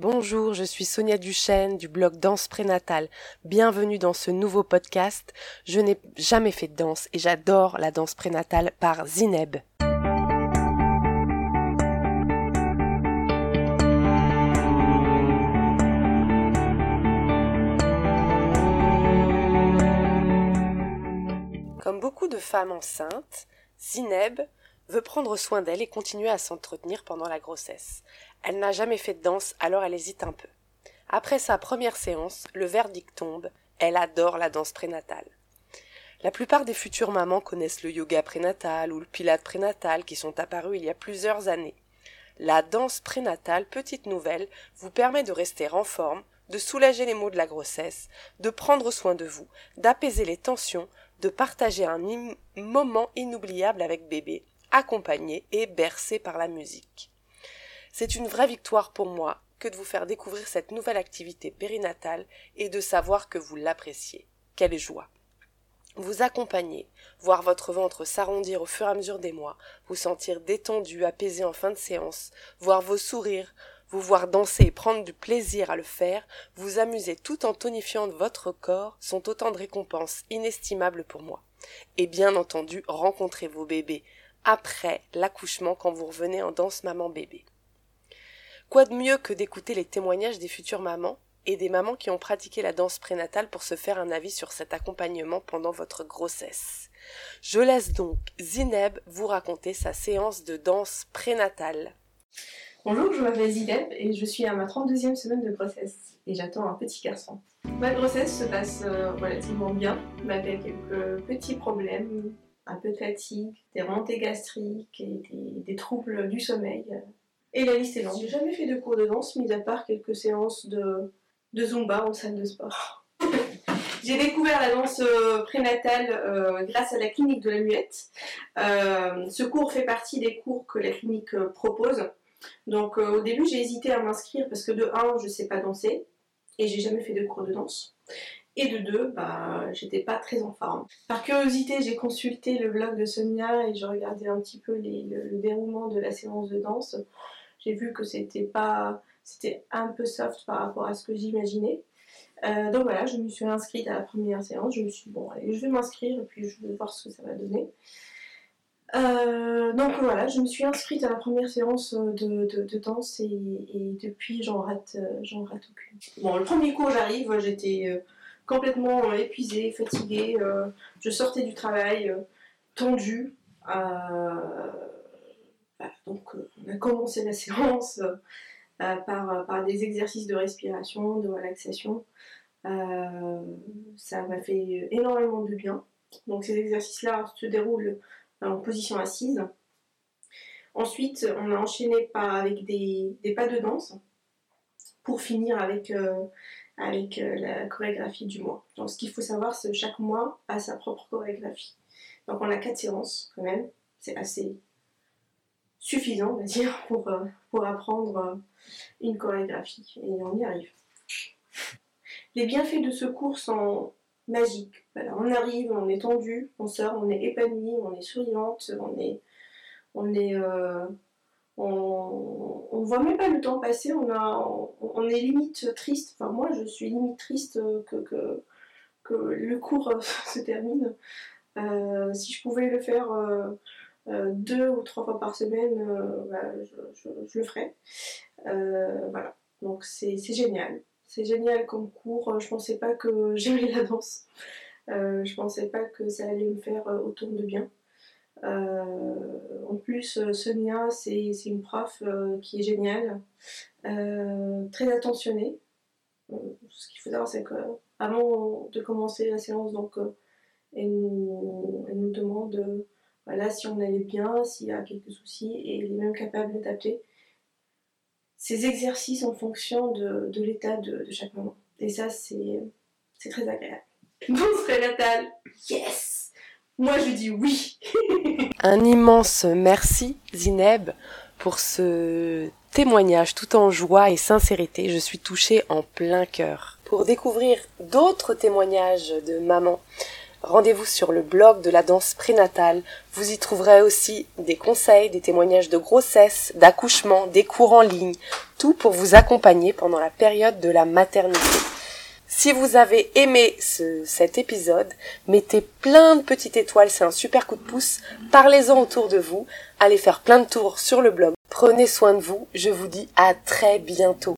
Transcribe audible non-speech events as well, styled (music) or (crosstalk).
Bonjour, je suis Sonia Duchesne du blog Danse Prénatale. Bienvenue dans ce nouveau podcast. Je n'ai jamais fait de danse et j'adore la danse prénatale par Zineb. Comme beaucoup de femmes enceintes, Zineb veut prendre soin d'elle et continuer à s'entretenir pendant la grossesse. Elle n'a jamais fait de danse, alors elle hésite un peu. Après sa première séance, le verdict tombe, elle adore la danse prénatale. La plupart des futures mamans connaissent le yoga prénatal ou le pilate prénatal qui sont apparus il y a plusieurs années. La danse prénatale, petite nouvelle, vous permet de rester en forme, de soulager les maux de la grossesse, de prendre soin de vous, d'apaiser les tensions, de partager un moment inoubliable avec bébé, accompagné et bercé par la musique. C'est une vraie victoire pour moi que de vous faire découvrir cette nouvelle activité périnatale et de savoir que vous l'appréciez. Quelle joie. Vous accompagner, voir votre ventre s'arrondir au fur et à mesure des mois, vous sentir détendu, apaisé en fin de séance, voir vos sourires, vous voir danser et prendre du plaisir à le faire, vous amuser tout en tonifiant votre corps sont autant de récompenses inestimables pour moi. Et bien entendu, rencontrer vos bébés après l'accouchement quand vous revenez en danse maman-bébé. Quoi de mieux que d'écouter les témoignages des futures mamans et des mamans qui ont pratiqué la danse prénatale pour se faire un avis sur cet accompagnement pendant votre grossesse? Je laisse donc Zineb vous raconter sa séance de danse prénatale. Bonjour, je m'appelle Zineb et je suis à ma 32e semaine de grossesse et j'attends un petit garçon. Ma grossesse se passe euh, relativement bien, malgré quelques petits problèmes, un peu de fatigue, des remontées gastriques et des, des troubles du sommeil et la liste est longue. J'ai jamais fait de cours de danse, mis à part quelques séances de, de Zumba en salle de sport. (laughs) J'ai découvert la danse euh, prénatale euh, grâce à la clinique de la muette. Euh, ce cours fait partie des cours que la clinique propose. Donc au début j'ai hésité à m'inscrire parce que de 1 je sais pas danser et j'ai jamais fait de cours de danse. De 2, bah, j'étais pas très en forme. Par curiosité, j'ai consulté le blog de Sonia et je regardais un petit peu le, déroulement de la séance de danse j'ai vu que c'était pas c'était un peu soft par rapport à ce que j'imaginais. Euh, donc voilà, je me suis inscrite à la première séance. Je me suis dit, bon, allez, je vais m'inscrire et puis je vais voir ce que ça va donner. Euh, donc voilà, je me suis inscrite à la première séance de, danse et, depuis j'en rate, j'en rate aucune. Bon, le premier cours, j'arrive, j'étais euh, complètement épuisée, fatiguée. je sortais du travail tendue donc euh, on a commencé la (laughs) séance euh, euh, par, des exercices de respiration, de relaxation. ça m'a fait énormément de bien. Donc ces exercices-là se déroulent en position assise. Ensuite, on a enchaîné par, avec des, pas de danse pour finir avec, avec la chorégraphie du mois. Donc ce qu'il faut savoir, c'est que chaque mois a sa propre chorégraphie. Donc on a quatre séances quand même, c'est assez suffisant, on va dire, (laughs) pour, euh, pour apprendre euh, une chorégraphie. Et on y arrive. Les bienfaits de ce cours sont magiques. on arrive, on est tendu, on sort, on est épanoui, on est souriante, on est. On est. Euh, on, on voit même pas le temps passer, on, est limite triste. Enfin, moi, je suis limite triste que, le cours (laughs) se termine. si je pouvais le faire euh, deux ou trois fois par semaine, euh, bah, je, le ferai. Euh, voilà, donc c'est génial. C'est génial comme cours. Je pensais pas que (laughs) j'aimais la danse. je pensais pas que ça allait me faire autant de bien. En plus, Sonia, c'est une prof qui est géniale, très attentionnée. ce qu'il faut savoir, c'est qu'avant de commencer la séance, donc, elle, nous, elle nous demande voilà, si on allait bien, s'il y a quelques soucis, et il est même capable d'adapter ces exercices en fonction de, l'état de, chaque moment. Et ça, c'est très agréable. Danse prénatale, yes Moi, je dis oui (laughs) Un immense merci, Zineb, pour ce témoignage tout en joie et sincérité. Je suis touchée en plein cœur. Pour découvrir d'autres témoignages de mamans rendez-vous sur le blog de la danse prénatale. Vous y trouverez aussi des conseils, des témoignages de grossesse, d'accouchement, des cours en ligne, tout pour vous accompagner pendant la période de la maternité. Si vous avez aimé cet épisode, mettez plein de petites étoiles, c'est un super coup de pouce. Parlez-en autour de vous. Allez faire plein de tours sur le blog. Prenez soin de vous. Je vous dis à très bientôt.